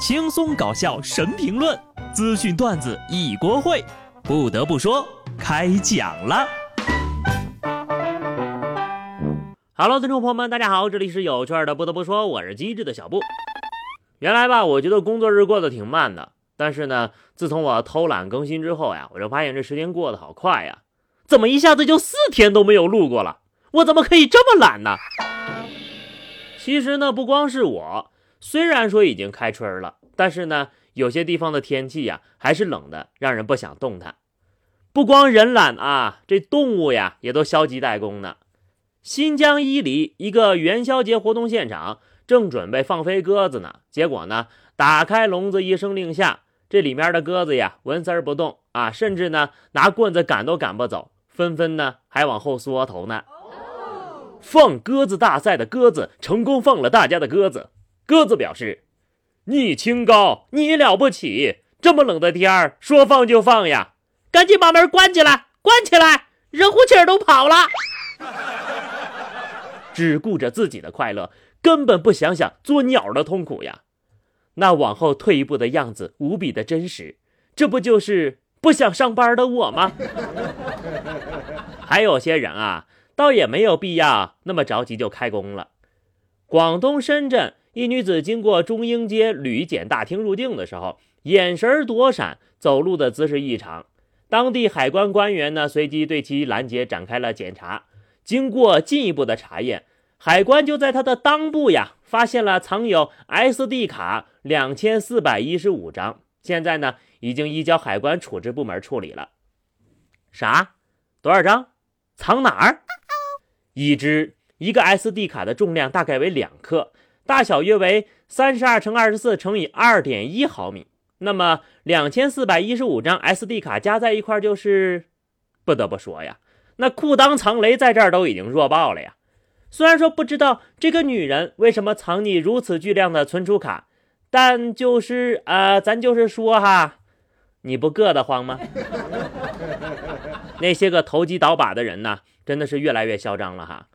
轻松搞笑神评论，资讯段子一锅烩。不得不说，开讲了。Hello，听众朋友们，大家好，这里是有趣的。不得不说，我是机智的小布。原来吧，我觉得工作日过得挺慢的，但是呢，自从我偷懒更新之后呀，我就发现这时间过得好快呀。怎么一下子就四天都没有录过了？我怎么可以这么懒呢？其实呢，不光是我。虽然说已经开春了，但是呢，有些地方的天气呀还是冷的，让人不想动弹。不光人懒啊，这动物呀也都消极怠工呢。新疆伊犁一个元宵节活动现场正准备放飞鸽子呢，结果呢，打开笼子一声令下，这里面的鸽子呀纹丝儿不动啊，甚至呢拿棍子赶都赶不走，纷纷呢还往后缩头呢。放鸽子大赛的鸽子成功放了大家的鸽子。鸽子表示：“你清高，你了不起！这么冷的天儿，说放就放呀！赶紧把门关起来，关起来！人呼气儿都跑了，只顾着自己的快乐，根本不想想做鸟的痛苦呀！那往后退一步的样子无比的真实，这不就是不想上班的我吗？还有些人啊，倒也没有必要那么着急就开工了。广东深圳。”一女子经过中英街旅检大厅入境的时候，眼神躲闪，走路的姿势异常。当地海关官员呢，随即对其拦截，展开了检查。经过进一步的查验，海关就在她的裆部呀，发现了藏有 SD 卡两千四百一十五张。现在呢，已经移交海关处置部门处理了。啥？多少张？藏哪儿？已知一个 SD 卡的重量大概为两克。大小约为三十二乘二十四乘以二点一毫米，那么两千四百一十五张 SD 卡加在一块就是，不得不说呀，那裤裆藏雷在这儿都已经弱爆了呀。虽然说不知道这个女人为什么藏匿如此巨量的存储卡，但就是啊，咱就是说哈，你不硌得慌吗？那些个投机倒把的人呢，真的是越来越嚣张了哈。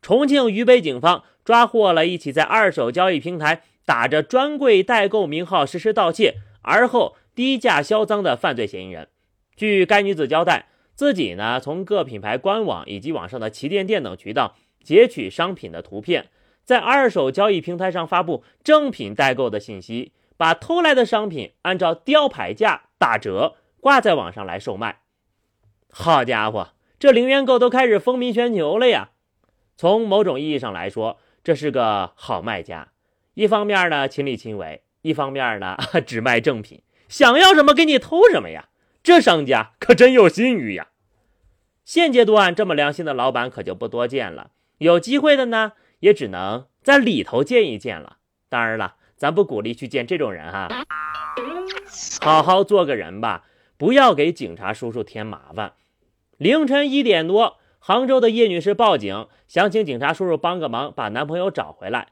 重庆渝北警方抓获了一起在二手交易平台打着专柜代购名号实施盗窃，而后低价销赃的犯罪嫌疑人。据该女子交代，自己呢从各品牌官网以及网上的旗舰店等渠道截取商品的图片，在二手交易平台上发布正品代购的信息，把偷来的商品按照吊牌价打折挂在网上来售卖。好家伙，这零元购都开始风靡全球了呀！从某种意义上来说，这是个好卖家。一方面呢亲力亲为，一方面呢 只卖正品，想要什么给你偷什么呀。这商家可真有信誉呀。现阶段这么良心的老板可就不多见了。有机会的呢，也只能在里头见一见了。当然了，咱不鼓励去见这种人哈。好好做个人吧，不要给警察叔叔添麻烦。凌晨一点多。杭州的叶女士报警，想请警察叔叔帮个忙，把男朋友找回来。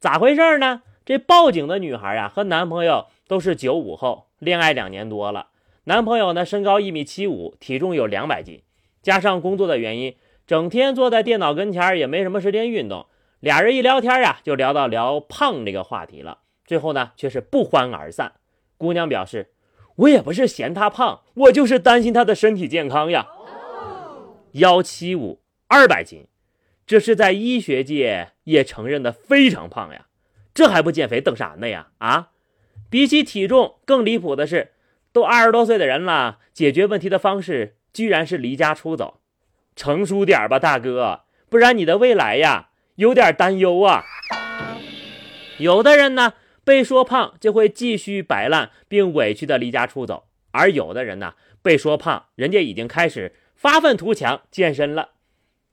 咋回事呢？这报警的女孩呀，和男朋友都是九五后，恋爱两年多了。男朋友呢，身高一米七五，体重有两百斤，加上工作的原因，整天坐在电脑跟前，也没什么时间运动。俩人一聊天呀，就聊到聊胖这个话题了。最后呢，却是不欢而散。姑娘表示：“我也不是嫌他胖，我就是担心他的身体健康呀。”幺七五二百斤，这是在医学界也承认的非常胖呀！这还不减肥等啥呢呀？啊！比起体重更离谱的是，都二十多岁的人了，解决问题的方式居然是离家出走。成熟点吧，大哥，不然你的未来呀有点担忧啊！有的人呢，被说胖就会继续摆烂，并委屈的离家出走；而有的人呢，被说胖，人家已经开始。发愤图强，健身了。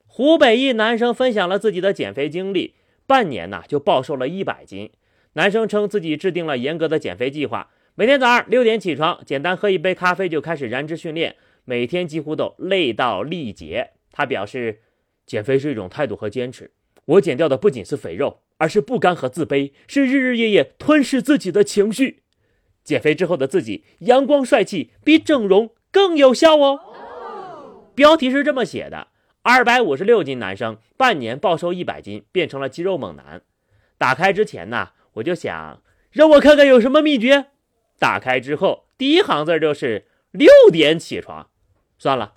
湖北一男生分享了自己的减肥经历，半年呢就暴瘦了一百斤。男生称自己制定了严格的减肥计划，每天早上六点起床，简单喝一杯咖啡就开始燃脂训练，每天几乎都累到力竭。他表示，减肥是一种态度和坚持。我减掉的不仅是肥肉，而是不甘和自卑，是日日夜夜吞噬自己的情绪。减肥之后的自己阳光帅气，比整容更有效哦。标题是这么写的：二百五十六斤男生半年暴瘦一百斤，变成了肌肉猛男。打开之前呢，我就想，让我看看有什么秘诀。打开之后，第一行字就是六点起床。算了，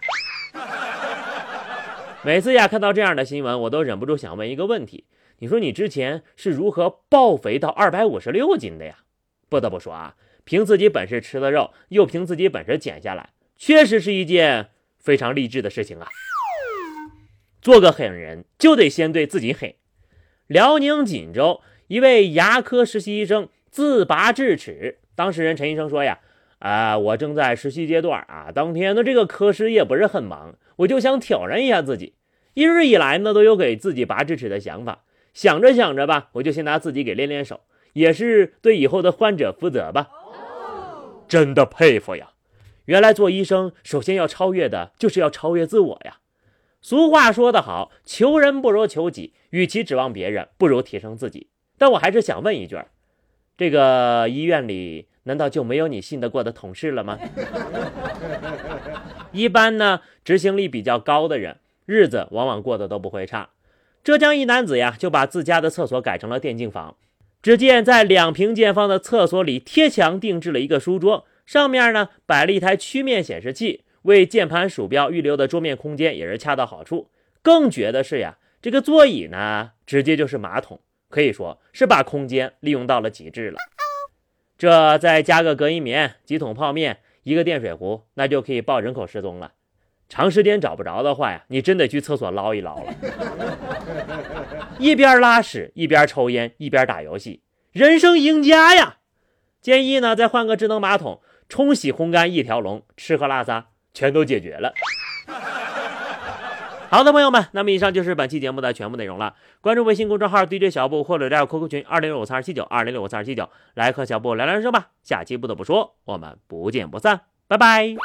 每次呀看到这样的新闻，我都忍不住想问一个问题：你说你之前是如何暴肥到二百五十六斤的呀？不得不说啊，凭自己本事吃的肉，又凭自己本事减下来，确实是一件非常励志的事情啊。做个狠人，就得先对自己狠。辽宁锦州一位牙科实习医生自拔智齿，当事人陈医生说呀。啊，我正在实习阶段啊，当天的这个科室也不是很忙，我就想挑战一下自己。一直以来呢，都有给自己拔智齿的想法，想着想着吧，我就先拿自己给练练手，也是对以后的患者负责吧。真的佩服呀！原来做医生，首先要超越的就是要超越自我呀。俗话说得好，求人不如求己，与其指望别人，不如提升自己。但我还是想问一句，这个医院里。难道就没有你信得过的同事了吗？一般呢，执行力比较高的人，日子往往过得都不会差。浙江一男子呀，就把自家的厕所改成了电竞房。只见在两平见方的厕所里，贴墙定制了一个书桌，上面呢摆了一台曲面显示器，为键盘鼠标预留的桌面空间也是恰到好处。更绝的是呀，这个座椅呢，直接就是马桶，可以说是把空间利用到了极致了。这再加个隔音棉、几桶泡面、一个电水壶，那就可以报人口失踪了。长时间找不着的话呀，你真得去厕所捞一捞了。一边拉屎一边抽烟一边打游戏，人生赢家呀！建议呢，再换个智能马桶，冲洗烘干一条龙，吃喝拉撒全都解决了。好的，朋友们，那么以上就是本期节目的全部内容了。关注微信公众号 DJ 小布，或者加入 QQ 群二零六五三二七九二零六五三二七九，来和小布聊聊人生吧。下期不得不说，我们不见不散，拜拜。